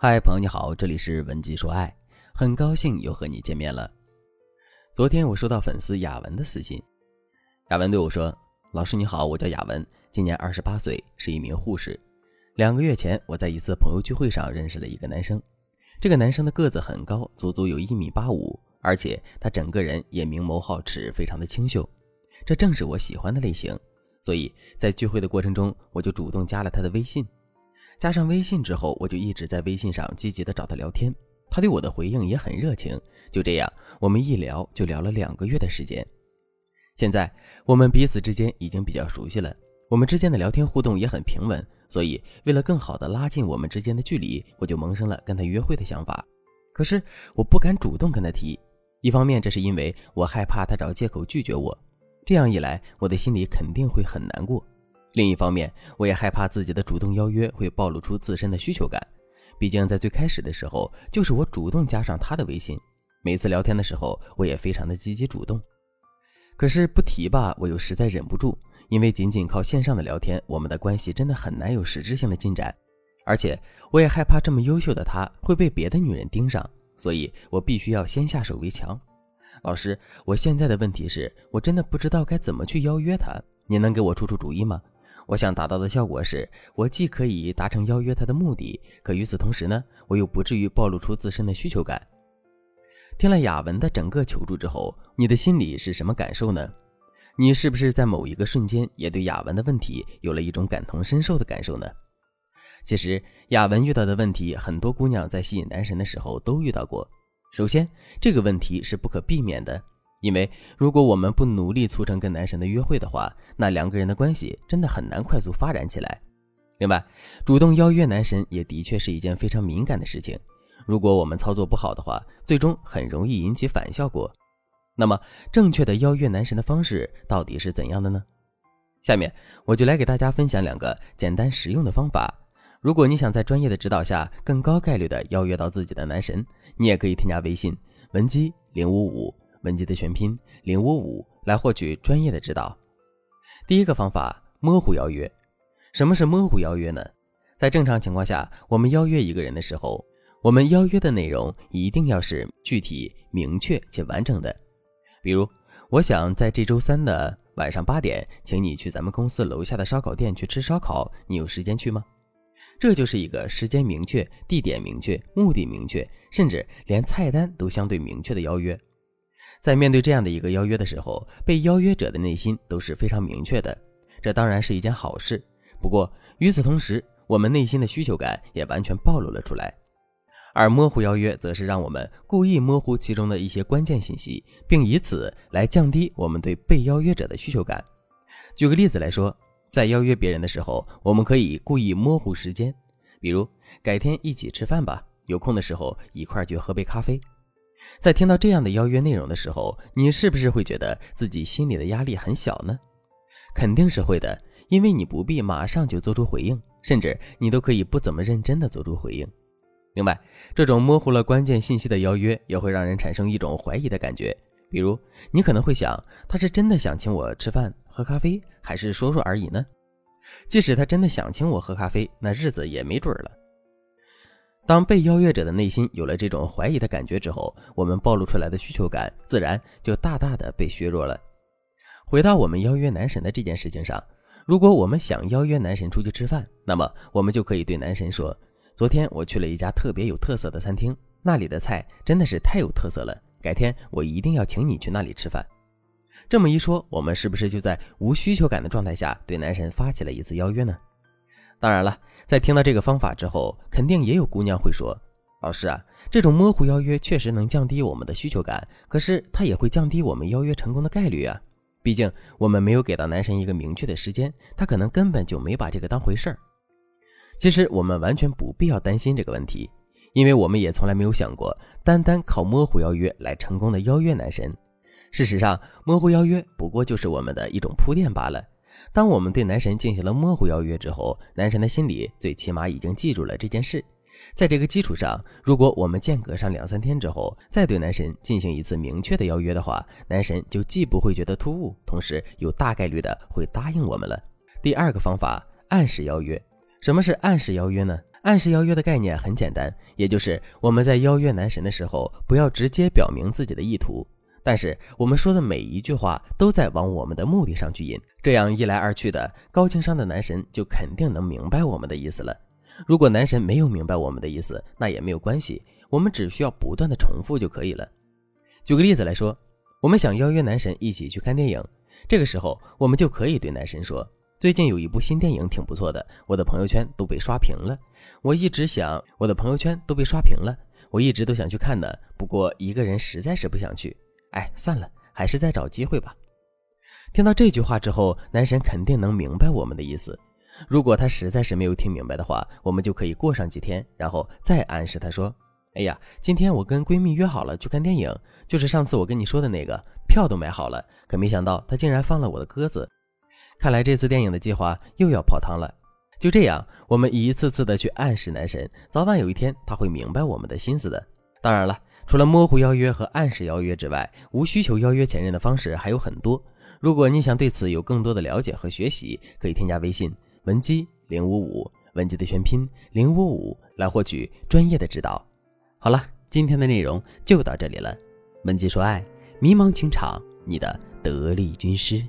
嗨，朋友你好，这里是文姬说爱，很高兴又和你见面了。昨天我收到粉丝雅文的私信，雅文对我说：“老师你好，我叫雅文，今年二十八岁，是一名护士。两个月前，我在一次朋友聚会上认识了一个男生，这个男生的个子很高，足足有一米八五，而且他整个人也明眸皓齿，非常的清秀，这正是我喜欢的类型。所以在聚会的过程中，我就主动加了他的微信。”加上微信之后，我就一直在微信上积极的找他聊天，他对我的回应也很热情。就这样，我们一聊就聊了两个月的时间。现在我们彼此之间已经比较熟悉了，我们之间的聊天互动也很平稳。所以，为了更好的拉近我们之间的距离，我就萌生了跟他约会的想法。可是我不敢主动跟他提，一方面这是因为我害怕他找借口拒绝我，这样一来，我的心里肯定会很难过。另一方面，我也害怕自己的主动邀约会暴露出自身的需求感。毕竟在最开始的时候，就是我主动加上他的微信，每次聊天的时候，我也非常的积极主动。可是不提吧，我又实在忍不住，因为仅仅靠线上的聊天，我们的关系真的很难有实质性的进展。而且我也害怕这么优秀的他会被别的女人盯上，所以我必须要先下手为强。老师，我现在的问题是我真的不知道该怎么去邀约他，你能给我出出主意吗？我想达到的效果是，我既可以达成邀约他的目的，可与此同时呢，我又不至于暴露出自身的需求感。听了雅文的整个求助之后，你的心里是什么感受呢？你是不是在某一个瞬间也对雅文的问题有了一种感同身受的感受呢？其实，雅文遇到的问题，很多姑娘在吸引男神的时候都遇到过。首先，这个问题是不可避免的。因为如果我们不努力促成跟男神的约会的话，那两个人的关系真的很难快速发展起来。另外，主动邀约男神也的确是一件非常敏感的事情。如果我们操作不好的话，最终很容易引起反效果。那么，正确的邀约男神的方式到底是怎样的呢？下面我就来给大家分享两个简单实用的方法。如果你想在专业的指导下更高概率的邀约到自己的男神，你也可以添加微信文姬零五五。文集的全拼零五五来获取专业的指导。第一个方法，模糊邀约。什么是模糊邀约呢？在正常情况下，我们邀约一个人的时候，我们邀约的内容一定要是具体、明确且完整的。比如，我想在这周三的晚上八点，请你去咱们公司楼下的烧烤店去吃烧烤，你有时间去吗？这就是一个时间明确、地点明确、目的明确，甚至连菜单都相对明确的邀约。在面对这样的一个邀约的时候，被邀约者的内心都是非常明确的，这当然是一件好事。不过与此同时，我们内心的需求感也完全暴露了出来。而模糊邀约，则是让我们故意模糊其中的一些关键信息，并以此来降低我们对被邀约者的需求感。举个例子来说，在邀约别人的时候，我们可以故意模糊时间，比如改天一起吃饭吧，有空的时候一块去喝杯咖啡。在听到这样的邀约内容的时候，你是不是会觉得自己心里的压力很小呢？肯定是会的，因为你不必马上就做出回应，甚至你都可以不怎么认真的做出回应。另外，这种模糊了关键信息的邀约也会让人产生一种怀疑的感觉，比如你可能会想，他是真的想请我吃饭喝咖啡，还是说说而已呢？即使他真的想请我喝咖啡，那日子也没准了。当被邀约者的内心有了这种怀疑的感觉之后，我们暴露出来的需求感自然就大大的被削弱了。回到我们邀约男神的这件事情上，如果我们想邀约男神出去吃饭，那么我们就可以对男神说：“昨天我去了一家特别有特色的餐厅，那里的菜真的是太有特色了，改天我一定要请你去那里吃饭。”这么一说，我们是不是就在无需求感的状态下对男神发起了一次邀约呢？当然了，在听到这个方法之后，肯定也有姑娘会说：“老师啊，这种模糊邀约确实能降低我们的需求感，可是它也会降低我们邀约成功的概率啊。毕竟我们没有给到男神一个明确的时间，他可能根本就没把这个当回事儿。其实我们完全不必要担心这个问题，因为我们也从来没有想过单单靠模糊邀约来成功的邀约男神。事实上，模糊邀约不过就是我们的一种铺垫罢了。”当我们对男神进行了模糊邀约之后，男神的心里最起码已经记住了这件事。在这个基础上，如果我们间隔上两三天之后再对男神进行一次明确的邀约的话，男神就既不会觉得突兀，同时又大概率的会答应我们了。第二个方法，暗示邀约。什么是暗示邀约呢？暗示邀约的概念很简单，也就是我们在邀约男神的时候，不要直接表明自己的意图，但是我们说的每一句话都在往我们的目的上去引。这样一来二去的，高情商的男神就肯定能明白我们的意思了。如果男神没有明白我们的意思，那也没有关系，我们只需要不断的重复就可以了。举个例子来说，我们想邀约男神一起去看电影，这个时候我们就可以对男神说。最近有一部新电影挺不错的，我的朋友圈都被刷屏了。我一直想，我的朋友圈都被刷屏了，我一直都想去看的，不过一个人实在是不想去。哎，算了，还是再找机会吧。听到这句话之后，男神肯定能明白我们的意思。如果他实在是没有听明白的话，我们就可以过上几天，然后再暗示他说：“哎呀，今天我跟闺蜜约好了去看电影，就是上次我跟你说的那个，票都买好了，可没想到他竟然放了我的鸽子。”看来这次电影的计划又要泡汤了。就这样，我们一次次的去暗示男神，早晚有一天他会明白我们的心思的。当然了，除了模糊邀约和暗示邀约之外，无需求邀约前任的方式还有很多。如果你想对此有更多的了解和学习，可以添加微信文姬零五五，文姬的全拼零五五，来获取专业的指导。好了，今天的内容就到这里了。文姬说爱，迷茫情场，你的得力军师。